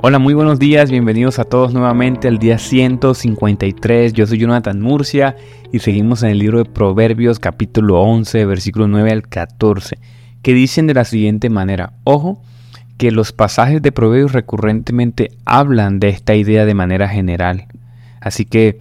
Hola, muy buenos días, bienvenidos a todos nuevamente al día 153. Yo soy Jonathan Murcia y seguimos en el libro de Proverbios capítulo 11, versículo 9 al 14, que dicen de la siguiente manera, ojo, que los pasajes de Proverbios recurrentemente hablan de esta idea de manera general. Así que,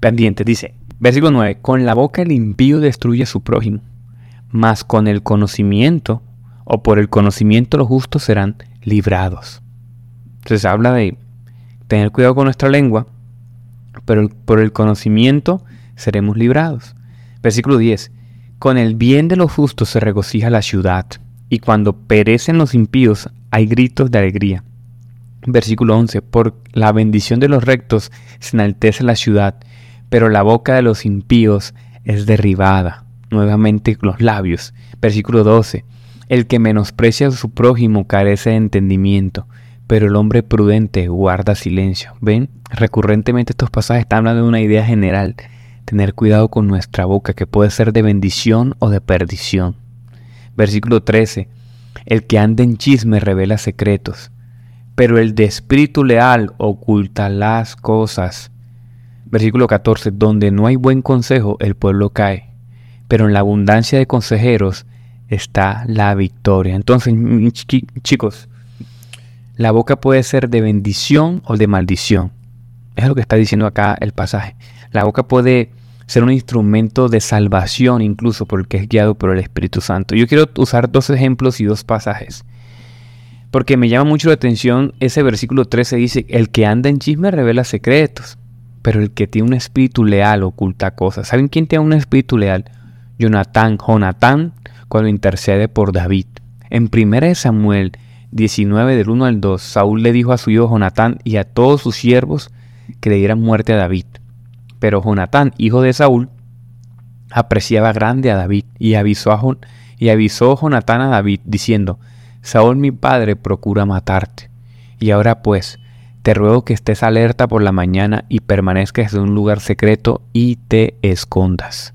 pendiente, dice, versículo 9, con la boca el impío destruye a su prójimo, mas con el conocimiento, o por el conocimiento los justos serán librados. Entonces habla de tener cuidado con nuestra lengua, pero por el conocimiento seremos librados. Versículo 10. Con el bien de los justos se regocija la ciudad, y cuando perecen los impíos hay gritos de alegría. Versículo 11. Por la bendición de los rectos se enaltece la ciudad, pero la boca de los impíos es derribada. Nuevamente los labios. Versículo 12. El que menosprecia a su prójimo carece de entendimiento, pero el hombre prudente guarda silencio. ¿Ven? Recurrentemente estos pasajes están hablando de una idea general, tener cuidado con nuestra boca, que puede ser de bendición o de perdición. Versículo 13. El que anda en chisme revela secretos, pero el de espíritu leal oculta las cosas. Versículo 14. Donde no hay buen consejo, el pueblo cae, pero en la abundancia de consejeros está la victoria. Entonces, chicos, la boca puede ser de bendición o de maldición. Es lo que está diciendo acá el pasaje. La boca puede ser un instrumento de salvación incluso porque es guiado por el Espíritu Santo. Yo quiero usar dos ejemplos y dos pasajes. Porque me llama mucho la atención ese versículo 13 dice, el que anda en chisme revela secretos, pero el que tiene un espíritu leal oculta cosas. ¿Saben quién tiene un espíritu leal? Jonatán, Jonatán, cuando intercede por David. En 1 Samuel 19 del 1 al 2, Saúl le dijo a su hijo Jonatán y a todos sus siervos que le dieran muerte a David. Pero Jonatán, hijo de Saúl, apreciaba grande a David y avisó a, y avisó Jonatán a David diciendo, Saúl mi padre procura matarte. Y ahora pues, te ruego que estés alerta por la mañana y permanezcas en un lugar secreto y te escondas.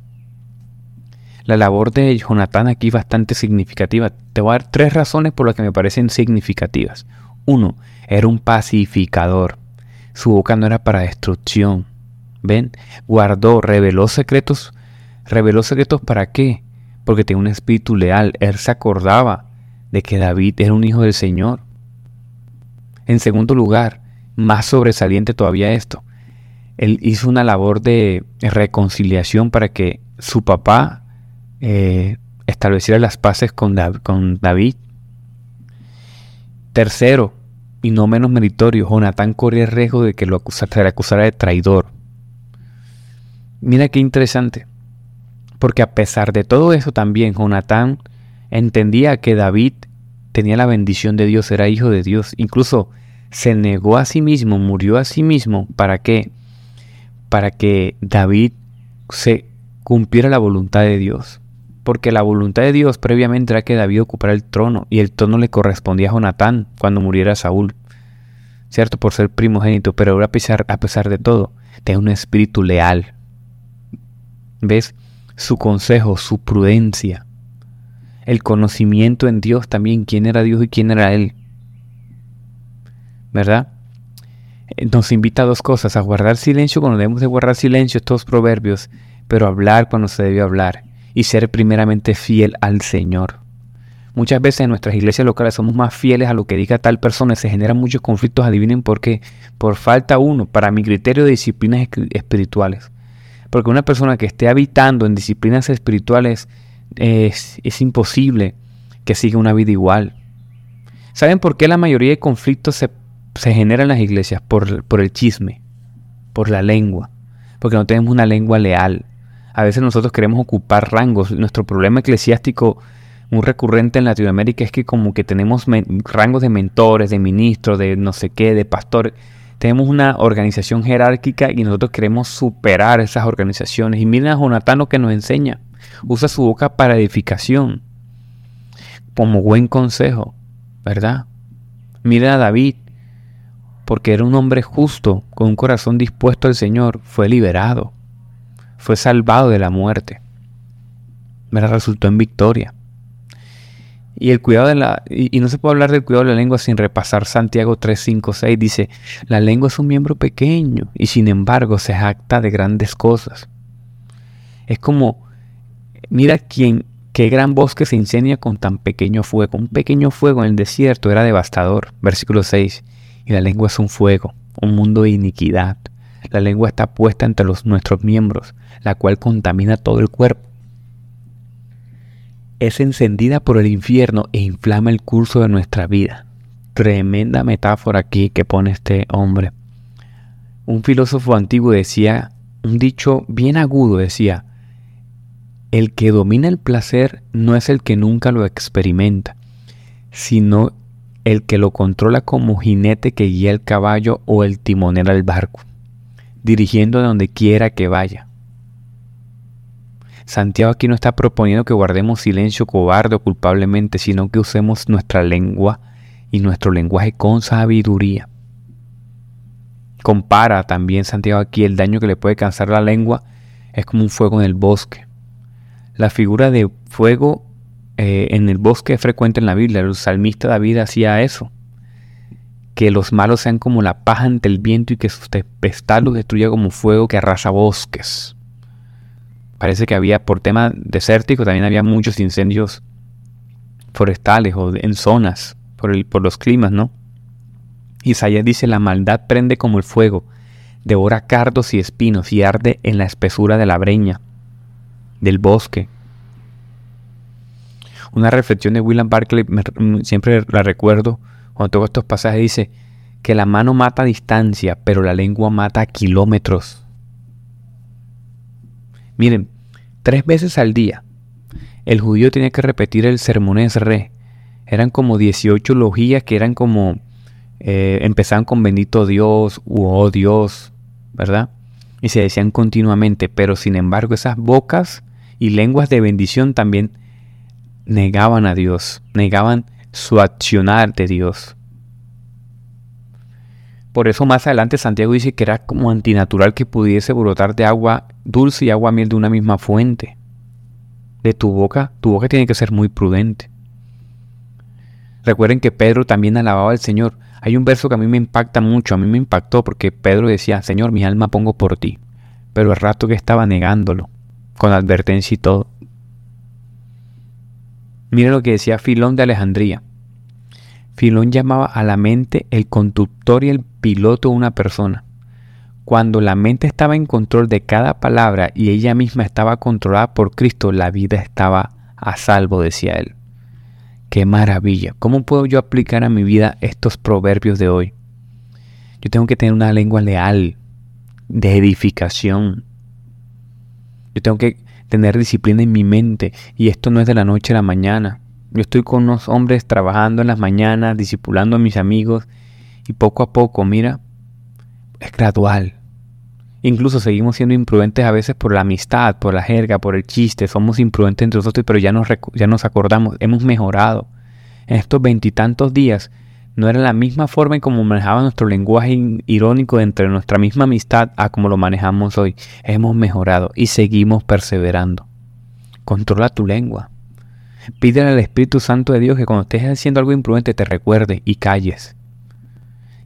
La labor de Jonatán aquí bastante significativa. Te voy a dar tres razones por las que me parecen significativas. Uno, era un pacificador. Su boca no era para destrucción. ¿Ven? Guardó, reveló secretos. ¿Reveló secretos para qué? Porque tenía un espíritu leal. Él se acordaba de que David era un hijo del Señor. En segundo lugar, más sobresaliente todavía esto, él hizo una labor de reconciliación para que su papá eh, estableciera las paces con, David. Tercero, y no menos meritorio, Jonatán corría el riesgo de que lo acusara, se le acusara de traidor. Mira qué interesante, porque a pesar de todo eso también Jonatán entendía que David tenía la bendición de Dios, era hijo de Dios, incluso se negó a sí mismo, murió a sí mismo, ¿para qué? Para que David se cumpliera la voluntad de Dios porque la voluntad de Dios previamente era que David ocupara el trono y el trono le correspondía a Jonatán cuando muriera Saúl, ¿cierto? Por ser primogénito, pero ahora a pesar, a pesar de todo, tenía un espíritu leal. ¿Ves? Su consejo, su prudencia, el conocimiento en Dios también, quién era Dios y quién era Él. ¿Verdad? Nos invita a dos cosas, a guardar silencio cuando debemos de guardar silencio, estos proverbios, pero hablar cuando se debe hablar y ser primeramente fiel al Señor. Muchas veces en nuestras iglesias locales somos más fieles a lo que diga tal persona y se generan muchos conflictos, adivinen por qué. Por falta uno, para mi criterio de disciplinas espirituales. Porque una persona que esté habitando en disciplinas espirituales es, es imposible que siga una vida igual. ¿Saben por qué la mayoría de conflictos se, se generan en las iglesias? Por, por el chisme, por la lengua, porque no tenemos una lengua leal. A veces nosotros queremos ocupar rangos. Nuestro problema eclesiástico muy recurrente en Latinoamérica es que como que tenemos rangos de mentores, de ministros, de no sé qué, de pastores. Tenemos una organización jerárquica y nosotros queremos superar esas organizaciones. Y miren a Jonatán lo que nos enseña. Usa su boca para edificación, como buen consejo, ¿verdad? Miren a David, porque era un hombre justo, con un corazón dispuesto al Señor, fue liberado fue salvado de la muerte. Me resultó en victoria. Y el cuidado de la y, no se puede hablar del cuidado de la lengua sin repasar Santiago 3, 5, 6. Dice, la lengua es un miembro pequeño y sin embargo se jacta de grandes cosas. Es como, mira quién, qué gran bosque se incendia con tan pequeño fuego. Un pequeño fuego en el desierto era devastador. Versículo 6. Y la lengua es un fuego, un mundo de iniquidad. La lengua está puesta entre los, nuestros miembros, la cual contamina todo el cuerpo es encendida por el infierno e inflama el curso de nuestra vida. Tremenda metáfora aquí que pone este hombre. Un filósofo antiguo decía, un dicho bien agudo decía, el que domina el placer no es el que nunca lo experimenta, sino el que lo controla como jinete que guía el caballo o el timonel al barco, dirigiendo a donde quiera que vaya. Santiago aquí no está proponiendo que guardemos silencio cobarde o culpablemente, sino que usemos nuestra lengua y nuestro lenguaje con sabiduría. Compara también Santiago aquí el daño que le puede causar la lengua es como un fuego en el bosque. La figura de fuego eh, en el bosque es frecuente en la Biblia. El salmista David hacía eso. Que los malos sean como la paja ante el viento y que sus tempestades los destruya como fuego que arrasa bosques parece que había, por tema desértico, también había muchos incendios forestales o en zonas por, el, por los climas, ¿no? Isaías dice, la maldad prende como el fuego, devora cardos y espinos y arde en la espesura de la breña, del bosque. Una reflexión de William Barclay, siempre la recuerdo, cuando toco estos pasajes, dice que la mano mata a distancia, pero la lengua mata a kilómetros. Miren, tres veces al día el judío tenía que repetir el sermones re. Eran como 18 logías que eran como, eh, empezaban con bendito Dios u oh Dios, ¿verdad? Y se decían continuamente, pero sin embargo esas bocas y lenguas de bendición también negaban a Dios, negaban su accionar de Dios. Por eso más adelante Santiago dice que era como antinatural que pudiese brotar de agua dulce y agua miel de una misma fuente. De tu boca, tu boca tiene que ser muy prudente. Recuerden que Pedro también alababa al Señor. Hay un verso que a mí me impacta mucho, a mí me impactó porque Pedro decía, Señor, mi alma pongo por ti. Pero el rato que estaba negándolo, con advertencia y todo. Mire lo que decía Filón de Alejandría. Filón llamaba a la mente el conductor y el piloto de una persona. Cuando la mente estaba en control de cada palabra y ella misma estaba controlada por Cristo, la vida estaba a salvo, decía él. Qué maravilla. ¿Cómo puedo yo aplicar a mi vida estos proverbios de hoy? Yo tengo que tener una lengua leal, de edificación. Yo tengo que tener disciplina en mi mente y esto no es de la noche a la mañana. Yo estoy con unos hombres trabajando en las mañanas, discipulando a mis amigos y poco a poco, mira, es gradual. Incluso seguimos siendo imprudentes a veces por la amistad, por la jerga, por el chiste. Somos imprudentes entre nosotros, pero ya nos, ya nos acordamos, hemos mejorado. En estos veintitantos días no era la misma forma en cómo manejaba nuestro lenguaje irónico entre nuestra misma amistad a como lo manejamos hoy. Hemos mejorado y seguimos perseverando. Controla tu lengua. Pídele al Espíritu Santo de Dios que cuando estés haciendo algo imprudente te recuerde y calles.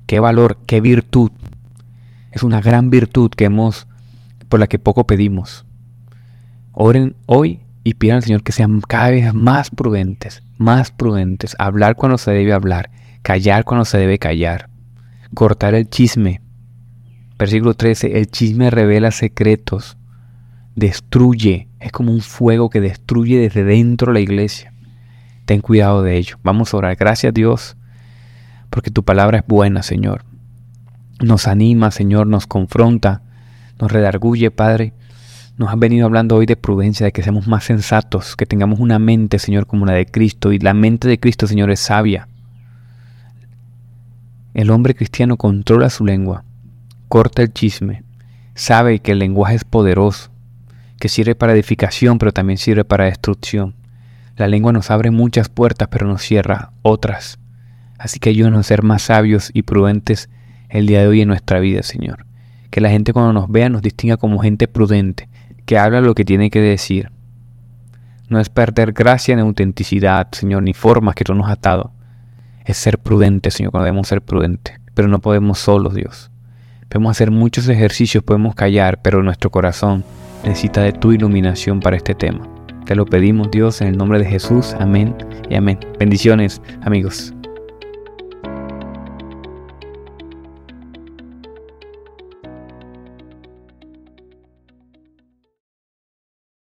Qué valor, qué virtud. Es una gran virtud que hemos, por la que poco pedimos. Oren hoy y pidan al Señor que sean cada vez más prudentes, más prudentes. Hablar cuando se debe hablar, callar cuando se debe callar. Cortar el chisme. Versículo 13, el chisme revela secretos destruye, es como un fuego que destruye desde dentro la iglesia. Ten cuidado de ello. Vamos a orar. Gracias Dios, porque tu palabra es buena, Señor. Nos anima, Señor, nos confronta, nos redarguye, Padre. Nos has venido hablando hoy de prudencia, de que seamos más sensatos, que tengamos una mente, Señor, como la de Cristo. Y la mente de Cristo, Señor, es sabia. El hombre cristiano controla su lengua, corta el chisme, sabe que el lenguaje es poderoso que sirve para edificación, pero también sirve para destrucción. La lengua nos abre muchas puertas, pero nos cierra otras. Así que ayúdanos a ser más sabios y prudentes el día de hoy en nuestra vida, Señor. Que la gente cuando nos vea nos distinga como gente prudente, que habla lo que tiene que decir. No es perder gracia ni autenticidad, Señor, ni formas que tú nos has dado. Es ser prudente, Señor, cuando debemos ser prudentes. Pero no podemos solos, Dios. Podemos hacer muchos ejercicios, podemos callar, pero nuestro corazón necesita de tu iluminación para este tema. Te lo pedimos, Dios, en el nombre de Jesús. Amén y amén. Bendiciones, amigos.